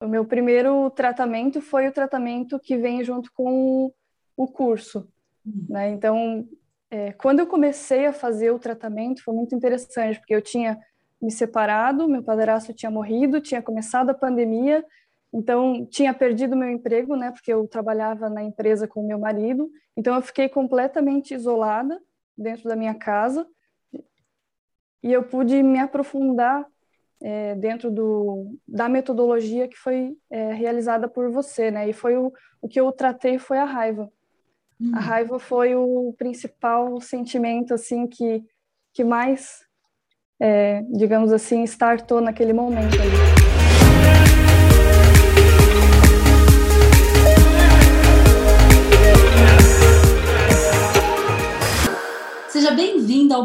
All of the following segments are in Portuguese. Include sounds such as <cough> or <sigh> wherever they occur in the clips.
O meu primeiro tratamento foi o tratamento que vem junto com o curso, uhum. né? Então, é, quando eu comecei a fazer o tratamento, foi muito interessante, porque eu tinha me separado, meu padrasto tinha morrido, tinha começado a pandemia, então tinha perdido meu emprego, né? Porque eu trabalhava na empresa com meu marido, então eu fiquei completamente isolada dentro da minha casa e eu pude me aprofundar é, dentro do, da metodologia que foi é, realizada por você, né? E foi o, o que eu tratei foi a raiva. Hum. A raiva foi o principal sentimento, assim, que, que mais, é, digamos assim, startou naquele momento. Ali.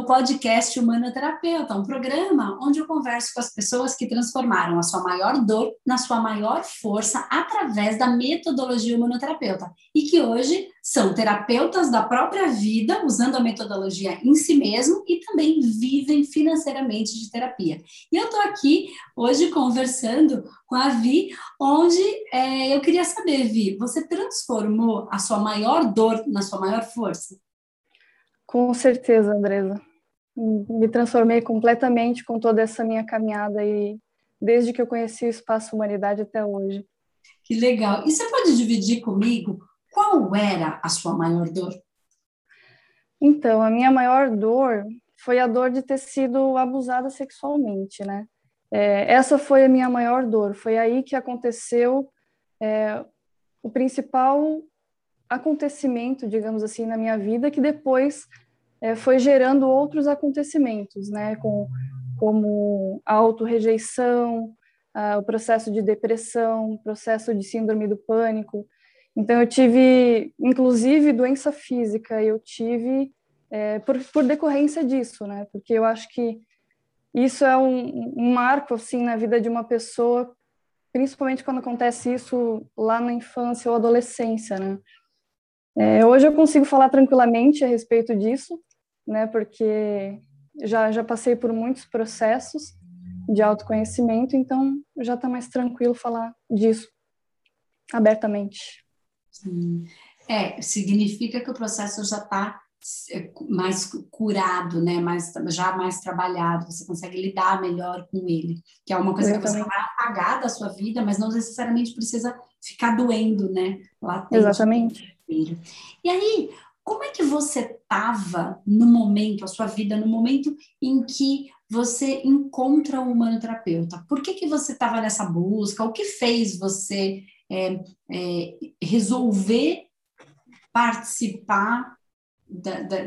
Ao podcast Humanoterapeuta, um programa onde eu converso com as pessoas que transformaram a sua maior dor na sua maior força através da metodologia humanoterapeuta e que hoje são terapeutas da própria vida, usando a metodologia em si mesmo e também vivem financeiramente de terapia. E eu estou aqui hoje conversando com a Vi, onde é, eu queria saber, Vi, você transformou a sua maior dor na sua maior força? Com certeza, Andresa. Me transformei completamente com toda essa minha caminhada e desde que eu conheci o Espaço Humanidade até hoje. Que legal. E você pode dividir comigo qual era a sua maior dor? Então, a minha maior dor foi a dor de ter sido abusada sexualmente, né? É, essa foi a minha maior dor. Foi aí que aconteceu é, o principal acontecimento, digamos assim, na minha vida que depois é, foi gerando outros acontecimentos, né, com, como a autorrejeição, o processo de depressão, o processo de síndrome do pânico. Então, eu tive, inclusive, doença física, eu tive é, por, por decorrência disso, né, porque eu acho que isso é um, um marco, assim, na vida de uma pessoa, principalmente quando acontece isso lá na infância ou adolescência, né. É, hoje eu consigo falar tranquilamente a respeito disso, né, porque já, já passei por muitos processos de autoconhecimento, então já está mais tranquilo falar disso abertamente. Sim. É, significa que o processo já está é, mais curado, né, mais, já mais trabalhado, você consegue lidar melhor com ele, que é uma coisa Exatamente. que você vai apagar da sua vida, mas não necessariamente precisa ficar doendo, né? Latente. Exatamente. E aí, como é que você estava no momento, a sua vida, no momento em que você encontra o humanoterapeuta? Por que, que você estava nessa busca? O que fez você é, é, resolver participar da, da,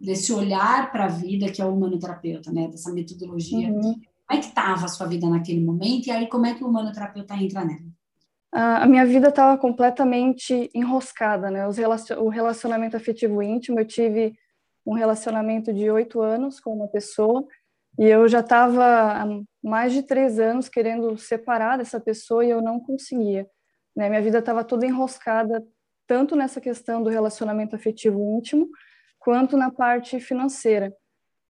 desse olhar para a vida que é o humanoterapeuta, né? Dessa metodologia. Uhum. Como é que estava a sua vida naquele momento? E aí, como é que o humanoterapeuta entra nela? A minha vida estava completamente enroscada, né? o relacionamento afetivo íntimo, eu tive um relacionamento de oito anos com uma pessoa e eu já estava há mais de três anos querendo separar dessa pessoa e eu não conseguia. Né? Minha vida estava toda enroscada, tanto nessa questão do relacionamento afetivo íntimo, quanto na parte financeira.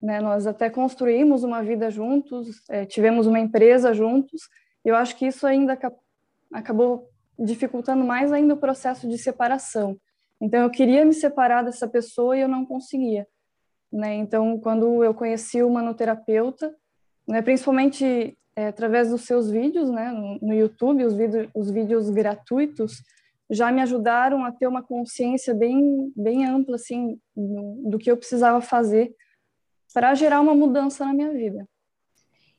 Né? Nós até construímos uma vida juntos, é, tivemos uma empresa juntos, e eu acho que isso ainda acabou dificultando mais ainda o processo de separação. Então, eu queria me separar dessa pessoa e eu não conseguia. Né? Então, quando eu conheci o manoterapeuta, né, principalmente é, através dos seus vídeos né, no, YouTube, os, os vídeos gratuitos, já me ajudaram a ter uma consciência bem, bem ampla assim, do, do que eu precisava fazer para gerar uma mudança na minha vida.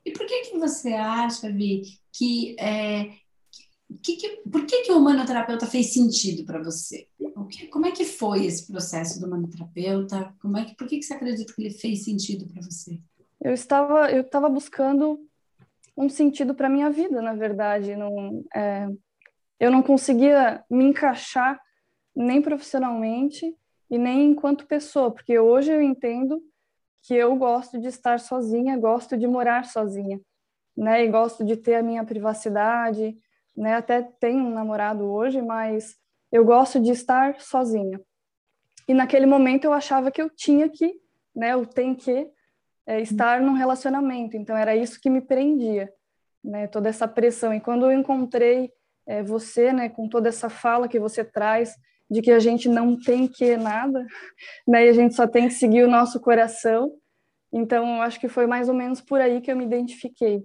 E por que, que você acha, Vi, que é, que que, por que, que o humanoterapeuta fez sentido para você? Que, como é que foi esse processo do humanoterapeuta? Como é que, por que, que você acredita que ele fez sentido para você? Eu estava, eu estava buscando um sentido para minha vida, na verdade. Não, é, eu não conseguia me encaixar nem profissionalmente e nem enquanto pessoa, porque hoje eu entendo que eu gosto de estar sozinha, gosto de morar sozinha, né? E gosto de ter a minha privacidade, né? Até tenho um namorado hoje, mas eu gosto de estar sozinha. E naquele momento eu achava que eu tinha que, né? Eu tenho que é, estar num relacionamento. Então era isso que me prendia. né, toda essa pressão. E quando eu encontrei é, você, né, com toda essa fala que você traz de que a gente não tem que nada, <laughs> né, e a gente só tem que seguir o nosso coração. Então, acho que foi mais ou menos por aí que eu me identifiquei.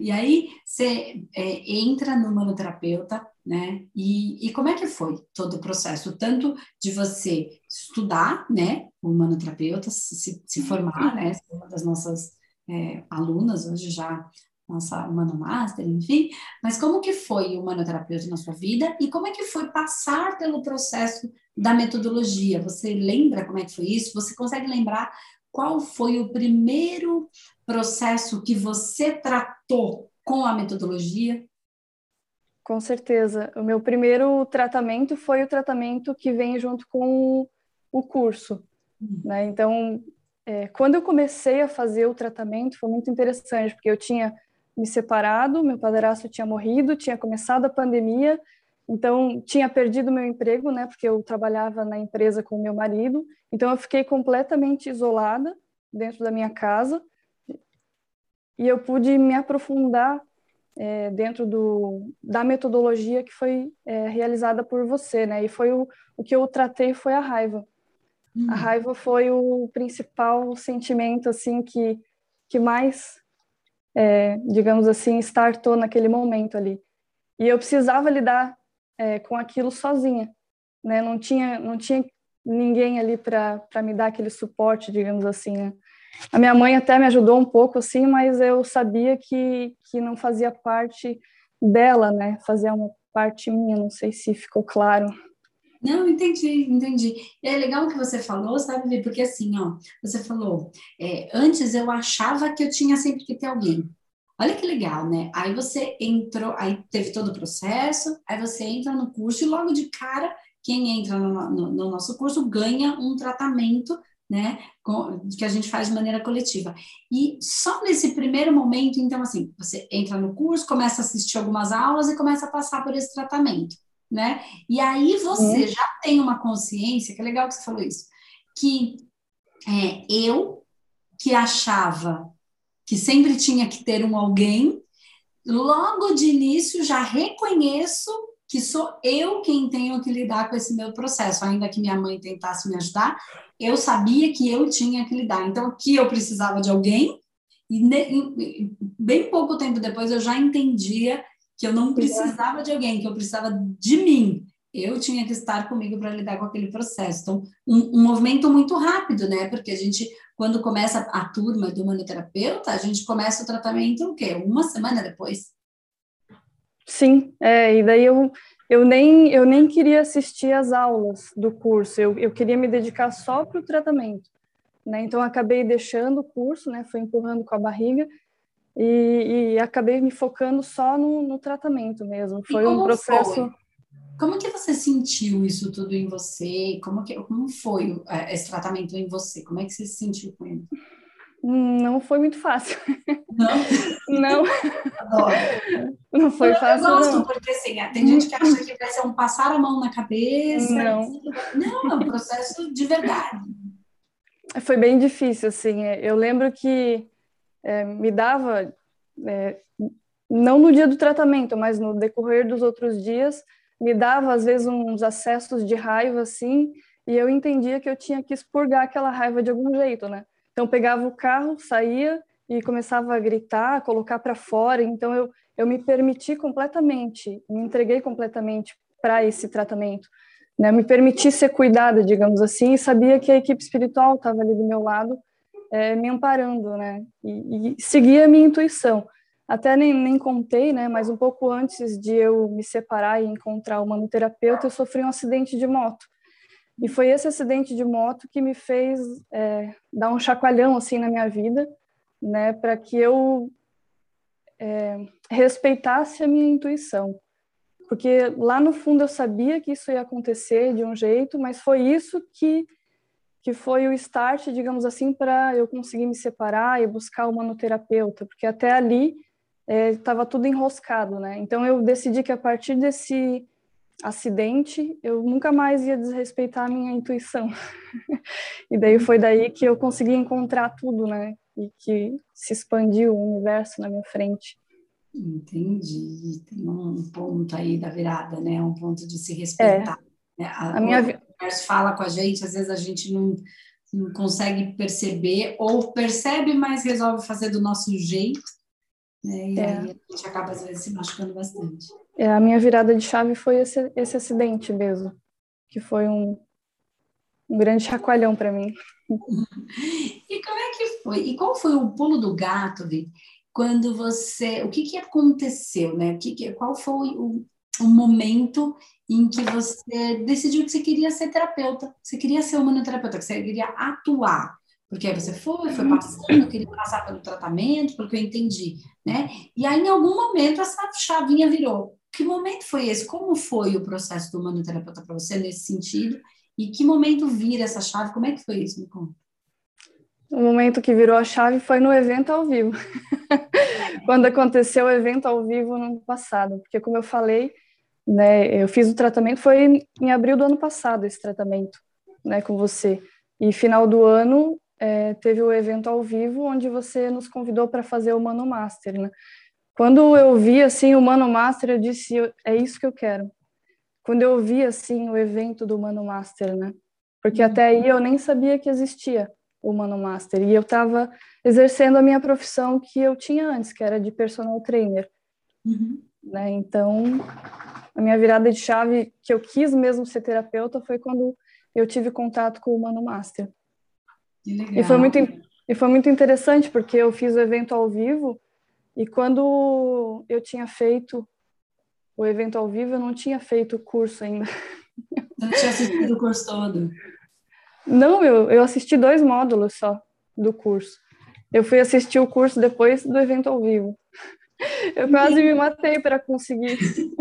E aí você é, entra no manoterapeuta, né? E, e, como é que foi todo o processo? Tanto de você estudar, né? O manoterapeuta, se, se formar, né? Uma das nossas é, alunas hoje já nossa Mano Master, enfim, mas como que foi o manoterapeuta na sua vida e como é que foi passar pelo processo da metodologia? Você lembra como é que foi isso? Você consegue lembrar qual foi o primeiro processo que você tratou com a metodologia? Com certeza. O meu primeiro tratamento foi o tratamento que vem junto com o curso. Hum. Né? Então, é, quando eu comecei a fazer o tratamento, foi muito interessante, porque eu tinha me separado, meu padrasto tinha morrido, tinha começado a pandemia, então tinha perdido meu emprego, né, porque eu trabalhava na empresa com meu marido, então eu fiquei completamente isolada dentro da minha casa e eu pude me aprofundar é, dentro do, da metodologia que foi é, realizada por você, né? E foi o, o que eu tratei foi a raiva. Hum. A raiva foi o principal sentimento assim que que mais, é, digamos assim, startou naquele momento ali. E eu precisava lidar é, com aquilo sozinha, né? Não tinha não tinha ninguém ali para me dar aquele suporte, digamos assim, né? A minha mãe até me ajudou um pouco, assim, mas eu sabia que, que não fazia parte dela, né? Fazia uma parte minha, não sei se ficou claro. Não, entendi, entendi. É legal o que você falou, sabe, Porque assim, ó, você falou, é, antes eu achava que eu tinha sempre que ter alguém. Olha que legal, né? Aí você entrou, aí teve todo o processo, aí você entra no curso e logo de cara, quem entra no, no, no nosso curso ganha um tratamento né, que a gente faz de maneira coletiva. E só nesse primeiro momento, então, assim, você entra no curso, começa a assistir algumas aulas e começa a passar por esse tratamento, né? E aí você já tem uma consciência, que é legal que você falou isso, que é, eu, que achava que sempre tinha que ter um alguém, logo de início já reconheço que sou eu quem tenho que lidar com esse meu processo, ainda que minha mãe tentasse me ajudar, eu sabia que eu tinha que lidar. Então, que eu precisava de alguém, e bem pouco tempo depois eu já entendia que eu não precisava de alguém, que eu precisava de mim. Eu tinha que estar comigo para lidar com aquele processo. Então, um, um, movimento muito rápido, né? Porque a gente, quando começa a turma do manoterapeuta, a gente começa o tratamento o quê? Uma semana depois. Sim, é, e daí eu, eu, nem, eu nem queria assistir às aulas do curso, eu, eu queria me dedicar só para o tratamento. Né? Então, acabei deixando o curso, né? fui empurrando com a barriga e, e acabei me focando só no, no tratamento mesmo. Foi um processo. Foi? Como que você sentiu isso tudo em você? Como, que, como foi é, esse tratamento em você? Como é que você se sentiu com ele? Não foi muito fácil. Não? Não. Adoro. Não foi eu, fácil. Eu gosto, não. porque assim, tem gente que acha que vai ser um passar a mão na cabeça. Não. Não, é um processo de verdade. Foi bem difícil, assim. Eu lembro que é, me dava, é, não no dia do tratamento, mas no decorrer dos outros dias, me dava às vezes uns acessos de raiva, assim, e eu entendia que eu tinha que expurgar aquela raiva de algum jeito, né? Então, pegava o carro, saía e começava a gritar, a colocar para fora. Então, eu, eu me permiti completamente, me entreguei completamente para esse tratamento. Né? Me permiti ser cuidada, digamos assim, e sabia que a equipe espiritual estava ali do meu lado, é, me amparando, né? E, e seguia a minha intuição. Até nem, nem contei, né? Mas um pouco antes de eu me separar e encontrar o manoterapeuta, eu sofri um acidente de moto. E foi esse acidente de moto que me fez é, dar um chacoalhão assim na minha vida, né, para que eu é, respeitasse a minha intuição. Porque lá no fundo eu sabia que isso ia acontecer de um jeito, mas foi isso que que foi o start, digamos assim, para eu conseguir me separar e buscar o manoterapeuta, porque até ali estava é, tudo enroscado, né? Então eu decidi que a partir desse acidente, eu nunca mais ia desrespeitar a minha intuição. <laughs> e daí foi daí que eu consegui encontrar tudo, né? E que se expandiu o universo na minha frente. Entendi. Tem um ponto aí da virada, né? Um ponto de se respeitar. É. A, a minha universo fala com a gente, às vezes a gente não, não consegue perceber, ou percebe, mas resolve fazer do nosso jeito. Né? E é. aí a gente acaba, às vezes, se machucando bastante. É, a minha virada de chave foi esse, esse acidente mesmo, que foi um, um grande chacoalhão para mim. <laughs> e como é que foi? E qual foi o pulo do gato, Vi? quando você, o que que aconteceu, né? O que, que qual foi o, o momento em que você decidiu que você queria ser terapeuta, você queria ser humanoterapeuta, que você queria atuar, porque aí você foi, foi passando, queria passar pelo tratamento, pelo que eu entendi, né? E aí, em algum momento, essa chavinha virou. Que momento foi esse? Como foi o processo do humanoterapeuta para você nesse sentido? E que momento vira essa chave? Como é que foi isso? Me conta. O momento que virou a chave foi no evento ao vivo. <laughs> Quando aconteceu o evento ao vivo no ano passado, porque como eu falei, né, eu fiz o tratamento foi em abril do ano passado esse tratamento, né, com você. E final do ano é, teve o evento ao vivo onde você nos convidou para fazer o Mano Master, né? Quando eu vi assim o Mano Master, eu disse é isso que eu quero. Quando eu vi assim o evento do Mano Master, né? Porque até aí eu nem sabia que existia o Mano Master. E eu estava exercendo a minha profissão que eu tinha antes, que era de personal trainer. Uhum. Né? Então, a minha virada de chave que eu quis mesmo ser terapeuta foi quando eu tive contato com o Mano Master. E foi muito e foi muito interessante porque eu fiz o evento ao vivo e quando eu tinha feito o evento ao vivo, eu não tinha feito o curso ainda. Não tinha assistido o curso todo. Não, eu, eu assisti dois módulos só do curso. Eu fui assistir o curso depois do evento ao vivo. Eu quase me matei para conseguir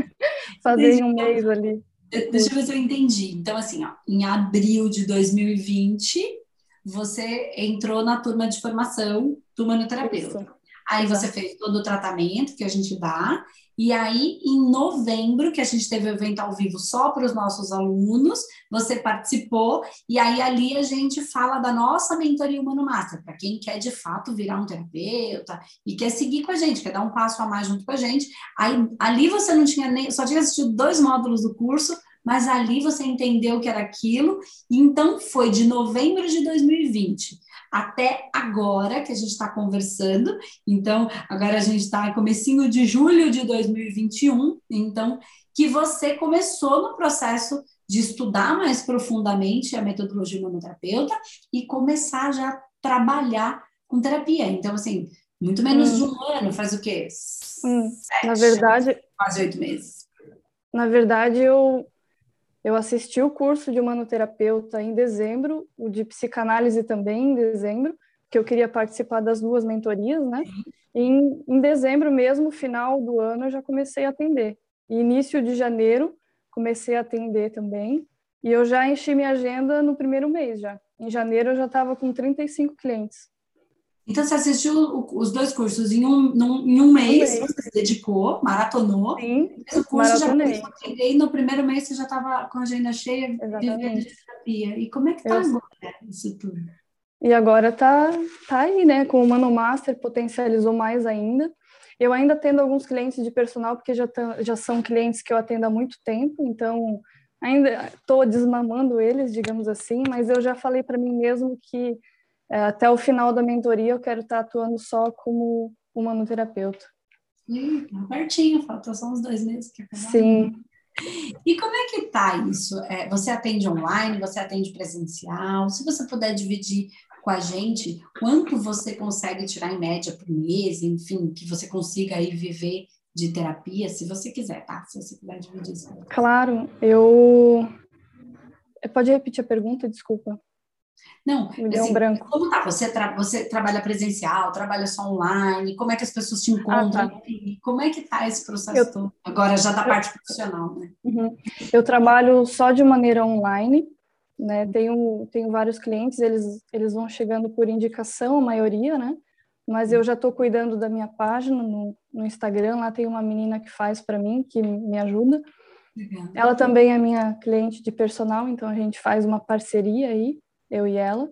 <laughs> fazer em um mês ali. Deixa eu ver se eu entendi. Então, assim, ó, em abril de 2020, você entrou na turma de formação do manoterapeuta. Isso. Aí você fez todo o tratamento que a gente dá, e aí, em novembro, que a gente teve o evento ao vivo só para os nossos alunos, você participou, e aí ali a gente fala da nossa mentoria Humano Master, para quem quer de fato virar um terapeuta e quer seguir com a gente, quer dar um passo a mais junto com a gente. Aí, ali você não tinha nem, só tinha assistido dois módulos do curso, mas ali você entendeu que era aquilo, e então foi de novembro de 2020 até agora que a gente está conversando. Então, agora a gente está em comecinho de julho de 2021, então, que você começou no processo de estudar mais profundamente a metodologia humanoterapeuta e começar já a trabalhar com terapia. Então, assim, muito menos hum. de um ano, faz o quê? Hum. Sete, na verdade... Quase oito meses. Na verdade, eu eu assisti o curso de humanoterapeuta em dezembro, o de psicanálise também em dezembro, que eu queria participar das duas mentorias, né? E em, em dezembro mesmo, final do ano, eu já comecei a atender. E início de janeiro, comecei a atender também. E eu já enchi minha agenda no primeiro mês já. Em janeiro eu já estava com 35 clientes. Então, você assistiu os dois cursos em um, num, em um mês, um mês. você se dedicou, maratonou. Sim, o curso já e no primeiro mês você já estava com a agenda cheia Exatamente. de terapia. E como é que está agora isso tudo? E agora tá, tá aí, né? Com o Mano Master potencializou mais ainda. Eu ainda atendo alguns clientes de personal, porque já, já são clientes que eu atendo há muito tempo, então ainda estou desmamando eles, digamos assim, mas eu já falei para mim mesmo que até o final da mentoria eu quero estar atuando só como humanoterapeuta. Hum, pertinho, falta só uns dois meses que Sim. E como é que tá isso? É, você atende online, você atende presencial? Se você puder dividir com a gente quanto você consegue tirar em média por mês, enfim, que você consiga aí viver de terapia, se você quiser, tá? Se você puder dividir isso. Claro, eu. Pode repetir a pergunta, desculpa. Não, assim, branco. como tá? Você, tra você trabalha presencial, trabalha só online? Como é que as pessoas te encontram? Ah, tá. Como é que tá esse processo eu, todo? Agora já da parte profissional, né? Uhum. Eu trabalho só de maneira online, né? Tenho, tenho vários clientes, eles, eles vão chegando por indicação, a maioria, né? Mas eu já estou cuidando da minha página no, no Instagram, lá tem uma menina que faz para mim, que me ajuda. Legal. Ela também é minha cliente de personal, então a gente faz uma parceria aí eu e ela.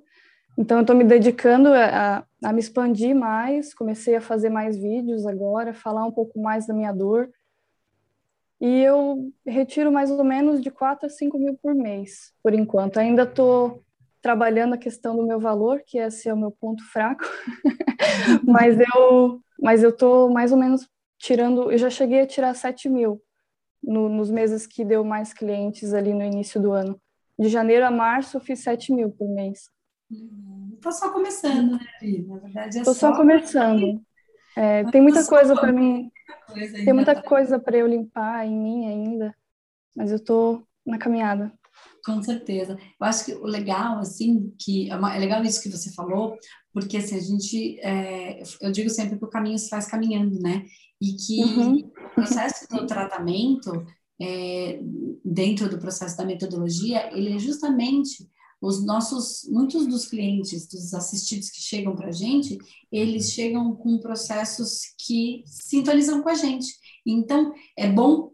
Então, eu estou me dedicando a, a, me expandir mais, comecei a fazer mais vídeos agora, falar um pouco mais da minha dor. E eu retiro mais ou menos de 4 a 5 mil por mês, por enquanto. Ainda estou trabalhando a questão do meu valor, que esse é o meu ponto fraco, <laughs> mas eu mas eu estou mais ou menos tirando, eu já cheguei a tirar 7 mil no, nos meses que deu mais clientes ali no início do ano. De janeiro a março eu fiz 7 mil por mês. Estou só começando, né, Vi? Na verdade, é Tô só, só começando. É, tem muita coisa para mim. Tem muita tá coisa para eu limpar em mim ainda, mas eu estou na caminhada. Com certeza. Eu acho que o legal, assim, que é, é legal isso que você falou, porque assim, a gente, é, eu digo sempre que o caminho se faz caminhando, né? E que uhum. o processo do tratamento, é, dentro do processo da metodologia, ele é justamente os nossos, muitos dos clientes, dos assistidos que chegam para a gente, eles chegam com processos que sintonizam com a gente. Então, é bom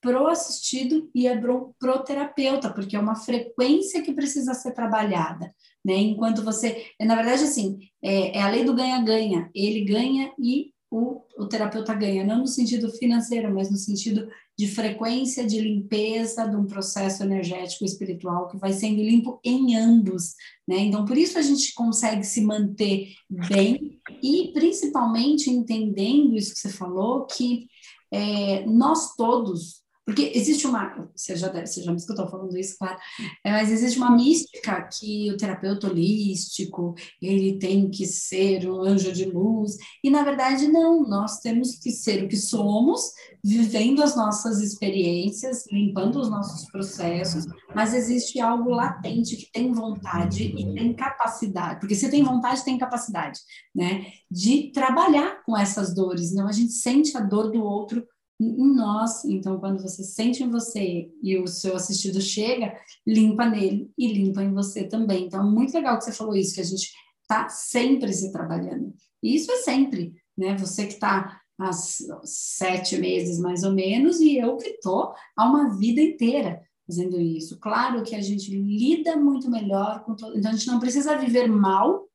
pro assistido e é bom pro terapeuta, porque é uma frequência que precisa ser trabalhada, né? Enquanto você, na verdade, assim, é, é a lei do ganha-ganha. Ele ganha e o, o terapeuta ganha, não no sentido financeiro, mas no sentido de frequência de limpeza de um processo energético espiritual que vai sendo limpo em ambos, né? Então, por isso a gente consegue se manter bem e principalmente entendendo isso que você falou, que é, nós todos porque existe uma, você já, deve, você já me escutou falando isso, claro, é, mas existe uma mística que o terapeuta holístico, ele tem que ser um anjo de luz, e na verdade não, nós temos que ser o que somos, vivendo as nossas experiências, limpando os nossos processos, mas existe algo latente que tem vontade e tem capacidade, porque se tem vontade, tem capacidade, né, de trabalhar com essas dores, não, a gente sente a dor do outro em nós. Então, quando você sente em você e o seu assistido chega, limpa nele e limpa em você também. Então, é muito legal que você falou isso, que a gente está sempre se trabalhando. E isso é sempre, né? Você que está há sete meses mais ou menos e eu que estou há uma vida inteira fazendo isso. Claro que a gente lida muito melhor com todo... Então, a gente não precisa viver mal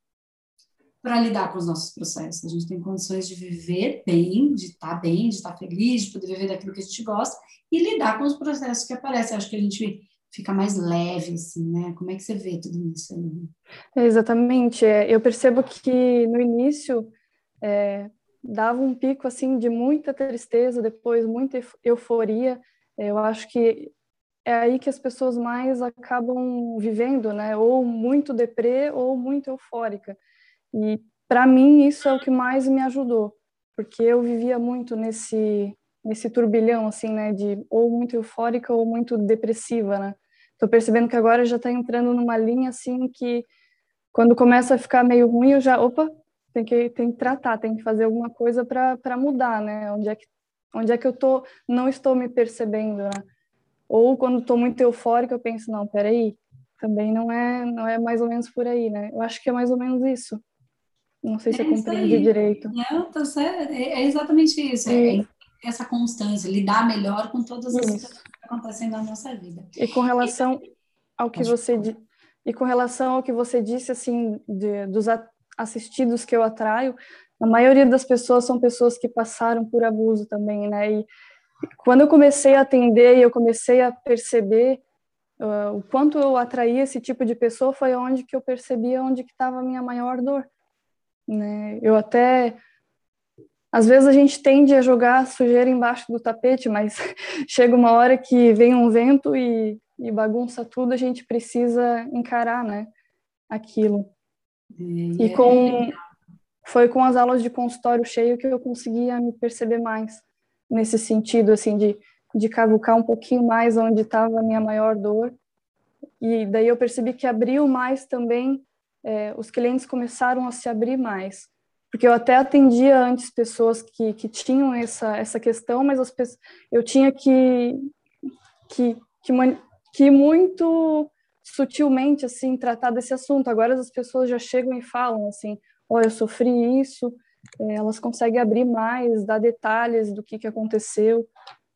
para lidar com os nossos processos. A gente tem condições de viver bem, de estar tá bem, de estar tá feliz, de poder viver daquilo que a gente gosta e lidar com os processos que aparecem. Acho que a gente fica mais leve, assim, né? Como é que você vê tudo isso aí? É, exatamente. É, eu percebo que no início é, dava um pico, assim, de muita tristeza, depois muita euforia. É, eu acho que é aí que as pessoas mais acabam vivendo, né? Ou muito deprê ou muito eufórica. E para mim isso é o que mais me ajudou, porque eu vivia muito nesse nesse turbilhão assim, né, de ou muito eufórica ou muito depressiva, né? Tô percebendo que agora já está entrando numa linha assim que quando começa a ficar meio ruim, eu já, opa, tem que tem que tratar, tem que fazer alguma coisa para mudar, né? Onde é que onde é que eu tô não estou me percebendo, né? Ou quando estou muito eufórica, eu penso, não, peraí, também não é não é mais ou menos por aí, né? Eu acho que é mais ou menos isso. Não sei se é eu compreendi direito. Não, tá certo. É, é exatamente isso. É, é, essa constância, lidar melhor com todas as coisas que acontecem na nossa vida. E com relação ao que você e com relação ao que você disse assim de, dos assistidos que eu atraio, a maioria das pessoas são pessoas que passaram por abuso também, né? E quando eu comecei a atender e eu comecei a perceber uh, o quanto eu atraía esse tipo de pessoa, foi onde que eu percebia onde que estava a minha maior dor né? Eu até às vezes a gente tende a jogar sujeira embaixo do tapete, mas <laughs> chega uma hora que vem um vento e, e bagunça tudo, a gente precisa encarar, né? Aquilo. E, e com foi com as aulas de consultório cheio que eu conseguia me perceber mais nesse sentido, assim, de, de cavucar um pouquinho mais onde estava a minha maior dor. E daí eu percebi que abriu mais também é, os clientes começaram a se abrir mais. Porque eu até atendia antes pessoas que, que tinham essa, essa questão, mas as pessoas, eu tinha que, que, que, que muito sutilmente assim tratar desse assunto. Agora as pessoas já chegam e falam assim: olha, eu sofri isso. É, elas conseguem abrir mais, dar detalhes do que, que aconteceu.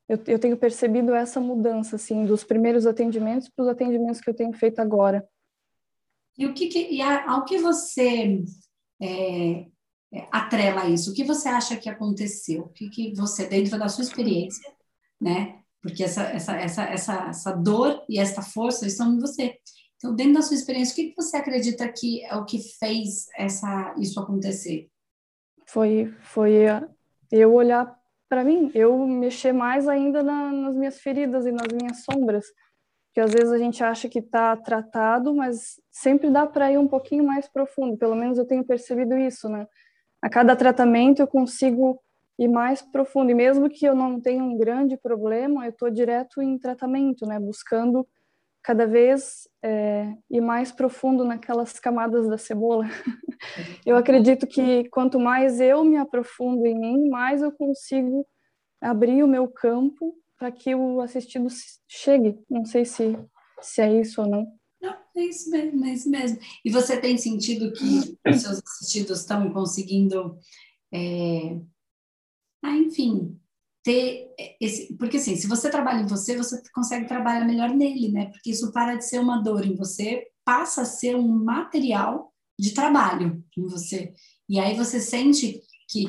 Eu, eu tenho percebido essa mudança assim dos primeiros atendimentos para os atendimentos que eu tenho feito agora. E o que, que e ao que você é, é, atrela isso? O que você acha que aconteceu? O que, que você, dentro da sua experiência, né? Porque essa, essa, essa, essa, essa dor e essa força estão em você. Então, dentro da sua experiência, o que, que você acredita que é o que fez essa, isso acontecer? Foi, foi eu olhar para mim, eu mexer mais ainda na, nas minhas feridas e nas minhas sombras que às vezes a gente acha que está tratado, mas sempre dá para ir um pouquinho mais profundo. Pelo menos eu tenho percebido isso, né? A cada tratamento eu consigo ir mais profundo. E mesmo que eu não tenha um grande problema, eu estou direto em tratamento, né? Buscando cada vez é, ir mais profundo naquelas camadas da cebola. <laughs> eu acredito que quanto mais eu me aprofundo em mim, mais eu consigo abrir o meu campo para que o assistido chegue. Não sei se, se é isso ou não. Não, é isso mesmo, é isso mesmo. E você tem sentido que os seus assistidos estão conseguindo, é... ah, enfim, ter esse. Porque assim, se você trabalha em você, você consegue trabalhar melhor nele, né? Porque isso para de ser uma dor em você, passa a ser um material de trabalho em você. E aí você sente que,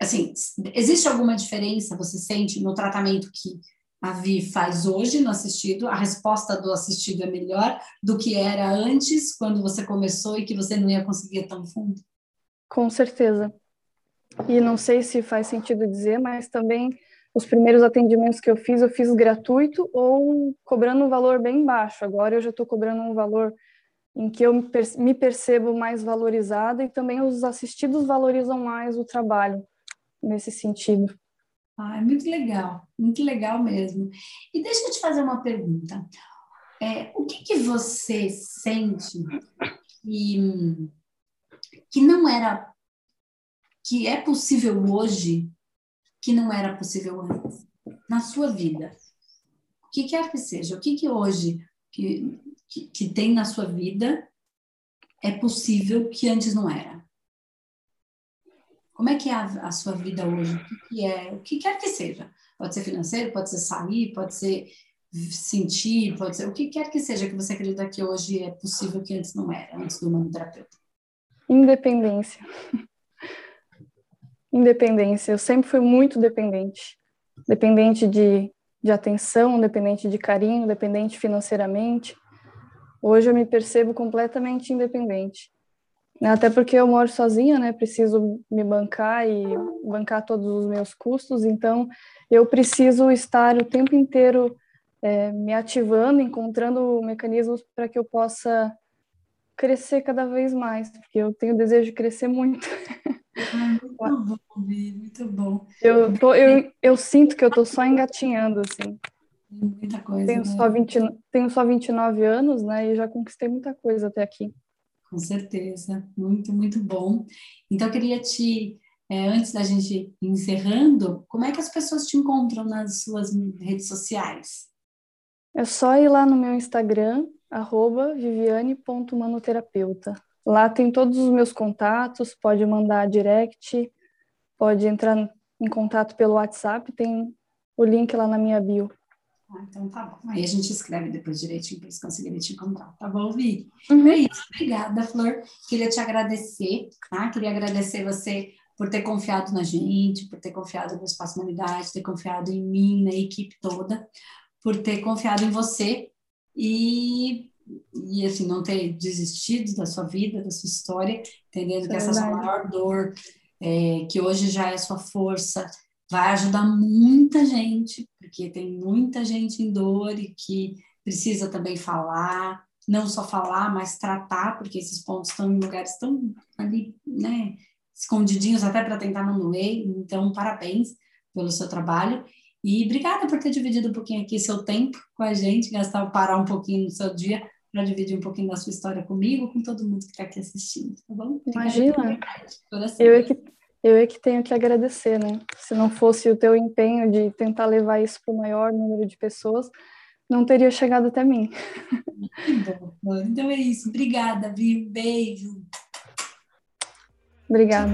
assim, existe alguma diferença, você sente, no tratamento que a Vi faz hoje no assistido, a resposta do assistido é melhor do que era antes, quando você começou e que você não ia conseguir tão fundo? Com certeza. E não sei se faz sentido dizer, mas também os primeiros atendimentos que eu fiz, eu fiz gratuito ou cobrando um valor bem baixo. Agora eu já estou cobrando um valor em que eu me percebo mais valorizada e também os assistidos valorizam mais o trabalho nesse sentido. Ah, é muito legal, muito legal mesmo. E deixa eu te fazer uma pergunta. É, o que, que você sente que, que não era, que é possível hoje, que não era possível antes, na sua vida? O que quer que seja, o que, que hoje que que, que tem na sua vida é possível que antes não era? Como é que é a, a sua vida hoje? O que, que, é? O que quer que seja? Pode ser financeiro, pode ser sair, pode ser sentir, pode ser o que quer que seja que você acredita que hoje é possível que antes não era, antes do manoterapeuta. Independência. <laughs> Independência. Eu sempre fui muito dependente. Dependente de, de atenção, dependente de carinho, dependente financeiramente. Hoje eu me percebo completamente independente. Até porque eu moro sozinha, né? Preciso me bancar e bancar todos os meus custos, então eu preciso estar o tempo inteiro é, me ativando, encontrando mecanismos para que eu possa crescer cada vez mais, porque eu tenho desejo de crescer muito. Muito bom, muito bom. Eu, tô, eu, eu sinto que eu estou só engatinhando, assim. Muita coisa. Tenho, né? só 20, tenho só 29 anos, né? E já conquistei muita coisa até aqui. Com certeza. Muito, muito bom. Então, eu queria te, é, antes da gente ir encerrando, como é que as pessoas te encontram nas suas redes sociais? É só ir lá no meu Instagram, arroba viviane.manoterapeuta. Lá tem todos os meus contatos, pode mandar direct, pode entrar em contato pelo WhatsApp, tem o link lá na minha bio. Ah, então tá bom. Aí a gente escreve depois direitinho para eles conseguirem te encontrar, tá bom, Vi? Uhum. É isso. Obrigada, Flor. Queria te agradecer, tá? Queria agradecer você por ter confiado na gente, por ter confiado no Espaço Humanidade, ter confiado em mim, na equipe toda, por ter confiado em você e, e assim, não ter desistido da sua vida, da sua história, entendendo é que essa é a sua maior dor, é, que hoje já é a sua força, vai ajudar muita gente, porque tem muita gente em dor e que precisa também falar, não só falar, mas tratar, porque esses pontos estão em lugares tão ali, né, escondidinhos até para tentar não doer. Então, parabéns pelo seu trabalho e obrigada por ter dividido um pouquinho aqui seu tempo com a gente, gastar parar um pouquinho no seu dia para dividir um pouquinho da sua história comigo, com todo mundo que está aqui assistindo, tá bom? Imagina, eu é que eu é que tenho que agradecer, né? Se não fosse o teu empenho de tentar levar isso para o maior número de pessoas, não teria chegado até mim. Então é isso. Obrigada, viu? Beijo. Obrigada.